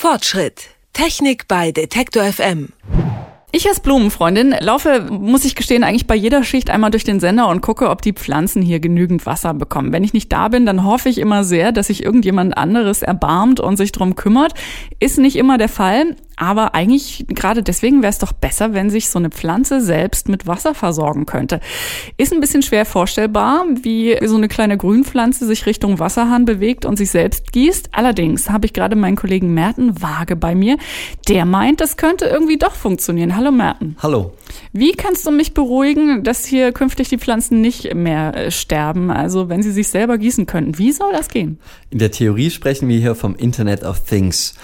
Fortschritt. Technik bei Detektor FM. Ich als Blumenfreundin laufe, muss ich gestehen, eigentlich bei jeder Schicht einmal durch den Sender und gucke, ob die Pflanzen hier genügend Wasser bekommen. Wenn ich nicht da bin, dann hoffe ich immer sehr, dass sich irgendjemand anderes erbarmt und sich drum kümmert. Ist nicht immer der Fall, aber eigentlich gerade deswegen wäre es doch besser, wenn sich so eine Pflanze selbst mit Wasser versorgen könnte. Ist ein bisschen schwer vorstellbar, wie so eine kleine Grünpflanze sich Richtung Wasserhahn bewegt und sich selbst gießt. Allerdings habe ich gerade meinen Kollegen Merten Waage bei mir. Der meint, das könnte irgendwie doch funktionieren. Hallo Merten. Hallo. Wie kannst du mich beruhigen, dass hier künftig die Pflanzen nicht mehr äh, sterben? Also wenn sie sich selber gießen könnten. Wie soll das gehen? In der Theorie sprechen wir hier vom Internet of Things.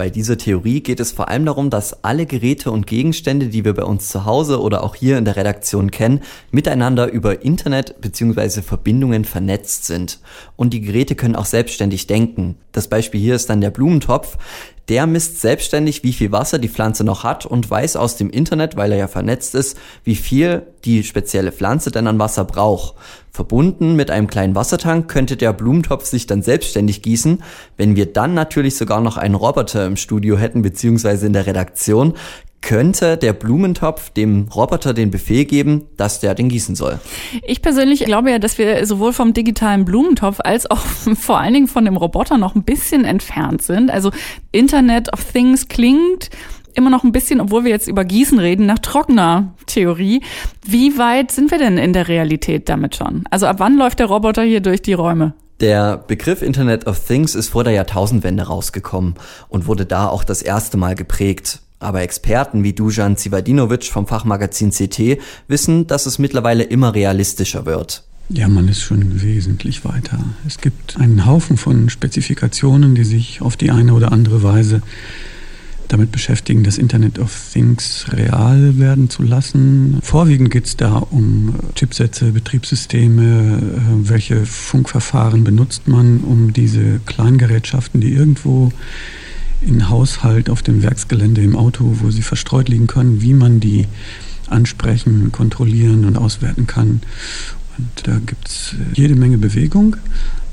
Bei dieser Theorie geht es vor allem darum, dass alle Geräte und Gegenstände, die wir bei uns zu Hause oder auch hier in der Redaktion kennen, miteinander über Internet bzw. Verbindungen vernetzt sind. Und die Geräte können auch selbstständig denken. Das Beispiel hier ist dann der Blumentopf. Der misst selbstständig, wie viel Wasser die Pflanze noch hat und weiß aus dem Internet, weil er ja vernetzt ist, wie viel die spezielle Pflanze denn an Wasser braucht. Verbunden mit einem kleinen Wassertank könnte der Blumentopf sich dann selbstständig gießen. Wenn wir dann natürlich sogar noch einen Roboter im Studio hätten, beziehungsweise in der Redaktion, könnte der Blumentopf dem Roboter den Befehl geben, dass der den gießen soll. Ich persönlich glaube ja, dass wir sowohl vom digitalen Blumentopf als auch vor allen Dingen von dem Roboter noch ein bisschen entfernt sind. Also Internet of Things klingt immer noch ein bisschen, obwohl wir jetzt über Gießen reden, nach trockener Theorie. Wie weit sind wir denn in der Realität damit schon? Also ab wann läuft der Roboter hier durch die Räume? Der Begriff Internet of Things ist vor der Jahrtausendwende rausgekommen und wurde da auch das erste Mal geprägt. Aber Experten wie Dujan Zivadinovic vom Fachmagazin CT wissen, dass es mittlerweile immer realistischer wird. Ja, man ist schon wesentlich weiter. Es gibt einen Haufen von Spezifikationen, die sich auf die eine oder andere Weise damit beschäftigen, das Internet of Things real werden zu lassen. Vorwiegend geht es da um Chipsätze, Betriebssysteme, äh, welche Funkverfahren benutzt man, um diese Kleingerätschaften, die irgendwo in Haushalt, auf dem Werksgelände, im Auto, wo sie verstreut liegen können, wie man die ansprechen, kontrollieren und auswerten kann. Und da gibt es äh, jede Menge Bewegung,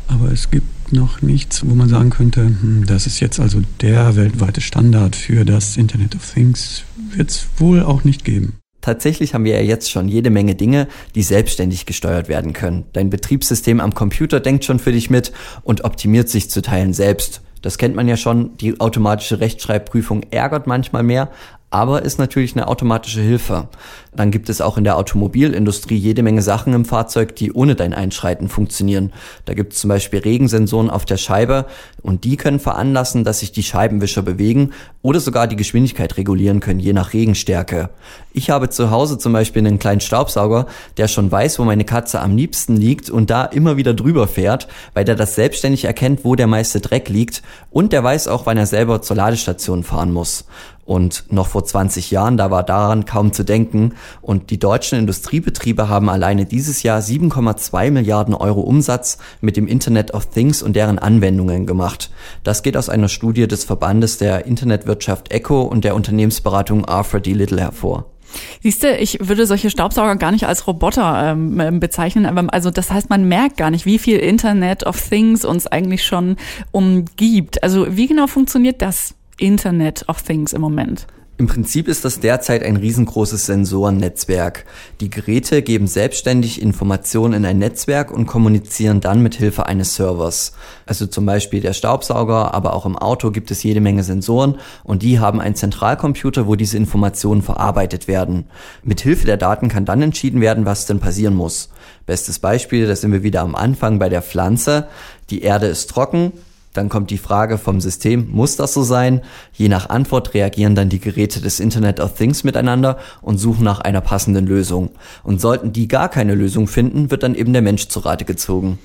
aber es gibt noch nichts, wo man sagen könnte, hm, das ist jetzt also der weltweite Standard für das Internet of Things. Wird es wohl auch nicht geben. Tatsächlich haben wir ja jetzt schon jede Menge Dinge, die selbstständig gesteuert werden können. Dein Betriebssystem am Computer denkt schon für dich mit und optimiert sich zu Teilen selbst. Das kennt man ja schon. Die automatische Rechtschreibprüfung ärgert manchmal mehr, aber ist natürlich eine automatische Hilfe. Dann gibt es auch in der Automobilindustrie jede Menge Sachen im Fahrzeug, die ohne dein Einschreiten funktionieren. Da gibt es zum Beispiel Regensensoren auf der Scheibe und die können veranlassen, dass sich die Scheibenwischer bewegen oder sogar die Geschwindigkeit regulieren können, je nach Regenstärke. Ich habe zu Hause zum Beispiel einen kleinen Staubsauger, der schon weiß, wo meine Katze am liebsten liegt und da immer wieder drüber fährt, weil der das selbstständig erkennt, wo der meiste Dreck liegt und der weiß auch, wann er selber zur Ladestation fahren muss. Und noch vor 20 Jahren, da war daran kaum zu denken. Und die deutschen Industriebetriebe haben alleine dieses Jahr 7,2 Milliarden Euro Umsatz mit dem Internet of Things und deren Anwendungen gemacht. Das geht aus einer Studie des Verbandes der Internetwirtschaft ECO und der Unternehmensberatung Arthur D. Little hervor. Siehst du, ich würde solche Staubsauger gar nicht als Roboter ähm, ähm bezeichnen, aber also das heißt, man merkt gar nicht, wie viel Internet of Things uns eigentlich schon umgibt. Also wie genau funktioniert das? Internet of Things im Moment? Im Prinzip ist das derzeit ein riesengroßes Sensorennetzwerk. Die Geräte geben selbstständig Informationen in ein Netzwerk und kommunizieren dann mit Hilfe eines Servers. Also zum Beispiel der Staubsauger, aber auch im Auto gibt es jede Menge Sensoren und die haben einen Zentralcomputer, wo diese Informationen verarbeitet werden. Mit Hilfe der Daten kann dann entschieden werden, was denn passieren muss. Bestes Beispiel, da sind wir wieder am Anfang bei der Pflanze. Die Erde ist trocken, dann kommt die Frage vom System, muss das so sein? Je nach Antwort reagieren dann die Geräte des Internet of Things miteinander und suchen nach einer passenden Lösung. Und sollten die gar keine Lösung finden, wird dann eben der Mensch zu Rate gezogen.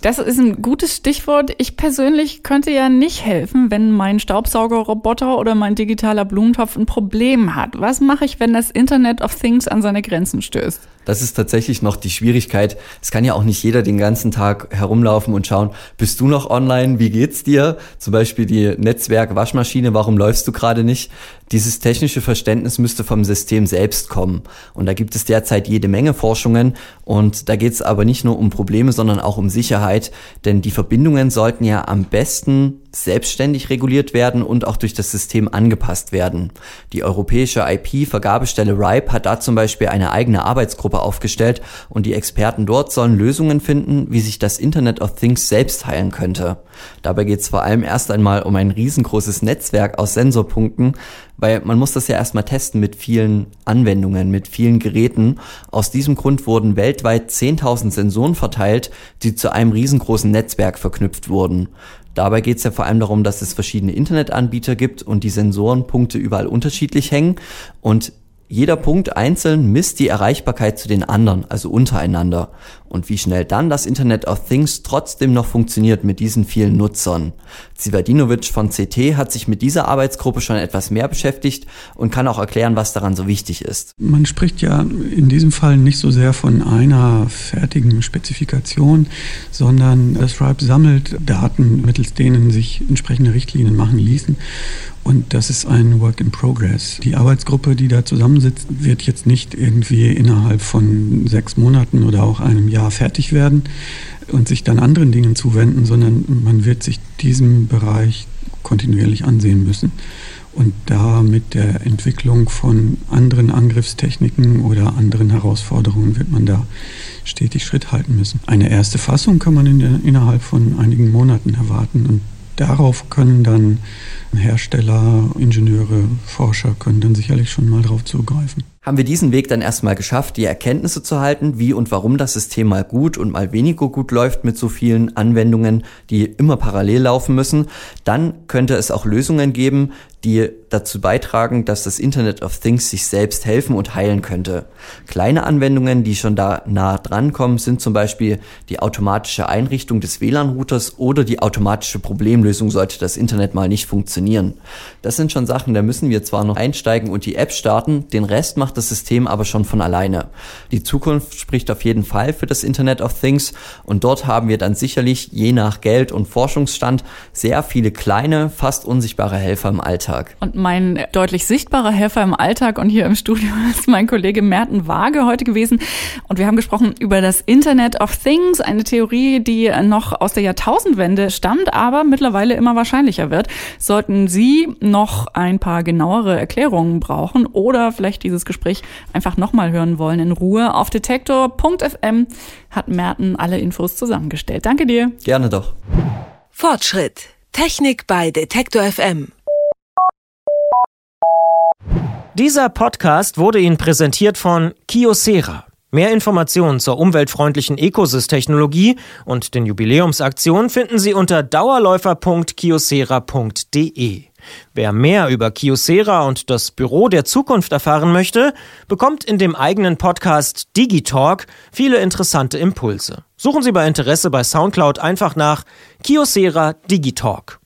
Das ist ein gutes Stichwort. Ich persönlich könnte ja nicht helfen, wenn mein Staubsaugerroboter oder mein digitaler Blumentopf ein Problem hat. Was mache ich, wenn das Internet of Things an seine Grenzen stößt? Das ist tatsächlich noch die Schwierigkeit. Es kann ja auch nicht jeder den ganzen Tag herumlaufen und schauen, bist du noch online? Wie geht's dir? Zum Beispiel die Netzwerk-Waschmaschine, warum läufst du gerade nicht? Dieses technische Verständnis müsste vom System selbst kommen. Und da gibt es derzeit jede Menge Forschungen. Und da geht es aber nicht nur um Probleme, sondern auch um Sicherheit. Denn die Verbindungen sollten ja am besten selbstständig reguliert werden und auch durch das System angepasst werden. Die europäische IP-Vergabestelle RIPE hat da zum Beispiel eine eigene Arbeitsgruppe aufgestellt und die Experten dort sollen Lösungen finden, wie sich das Internet of Things selbst heilen könnte. Dabei geht es vor allem erst einmal um ein riesengroßes Netzwerk aus Sensorpunkten, weil man muss das ja erstmal testen mit vielen Anwendungen, mit vielen Geräten. Aus diesem Grund wurden weltweit 10.000 Sensoren verteilt, die zu einem riesengroßen Netzwerk verknüpft wurden. Dabei geht es ja vor allem darum, dass es verschiedene Internetanbieter gibt und die Sensorenpunkte überall unterschiedlich hängen und jeder Punkt einzeln misst die Erreichbarkeit zu den anderen, also untereinander. Und wie schnell dann das Internet of Things trotzdem noch funktioniert mit diesen vielen Nutzern. Zivadinovic von CT hat sich mit dieser Arbeitsgruppe schon etwas mehr beschäftigt und kann auch erklären, was daran so wichtig ist. Man spricht ja in diesem Fall nicht so sehr von einer fertigen Spezifikation, sondern das RIPE sammelt Daten, mittels denen sich entsprechende Richtlinien machen ließen. Und das ist ein Work in Progress. Die Arbeitsgruppe, die da zusammensitzt, wird jetzt nicht irgendwie innerhalb von sechs Monaten oder auch einem Jahr fertig werden und sich dann anderen Dingen zuwenden, sondern man wird sich diesem Bereich kontinuierlich ansehen müssen. Und da mit der Entwicklung von anderen Angriffstechniken oder anderen Herausforderungen wird man da stetig Schritt halten müssen. Eine erste Fassung kann man in der, innerhalb von einigen Monaten erwarten und darauf können dann Hersteller, Ingenieure, Forscher können dann sicherlich schon mal drauf zugreifen. Haben wir diesen Weg dann erstmal geschafft, die Erkenntnisse zu halten, wie und warum das System mal gut und mal weniger gut läuft mit so vielen Anwendungen, die immer parallel laufen müssen, dann könnte es auch Lösungen geben, die dazu beitragen, dass das Internet of Things sich selbst helfen und heilen könnte. Kleine Anwendungen, die schon da nah dran kommen, sind zum Beispiel die automatische Einrichtung des WLAN-Routers oder die automatische Problemlösung, sollte das Internet mal nicht funktionieren. Das sind schon Sachen, da müssen wir zwar noch einsteigen und die App starten, den Rest macht das System aber schon von alleine. Die Zukunft spricht auf jeden Fall für das Internet of Things und dort haben wir dann sicherlich je nach Geld und Forschungsstand sehr viele kleine, fast unsichtbare Helfer im Alltag. Und mein deutlich sichtbarer Helfer im Alltag und hier im Studio ist mein Kollege Merten Waage heute gewesen. Und wir haben gesprochen über das Internet of Things, eine Theorie, die noch aus der Jahrtausendwende stammt, aber mittlerweile immer wahrscheinlicher wird. Sollten Sie noch ein paar genauere Erklärungen brauchen oder vielleicht dieses Gespräch einfach nochmal hören wollen in Ruhe, auf detektor.fm hat Merten alle Infos zusammengestellt. Danke dir. Gerne doch. Fortschritt. Technik bei Detektor FM. Dieser Podcast wurde Ihnen präsentiert von Kiosera. Mehr Informationen zur umweltfreundlichen Ecosys-Technologie und den Jubiläumsaktionen finden Sie unter dauerläufer.kiosera.de. Wer mehr über Kiosera und das Büro der Zukunft erfahren möchte, bekommt in dem eigenen Podcast Digitalk viele interessante Impulse. Suchen Sie bei Interesse bei Soundcloud einfach nach Kiosera Digitalk.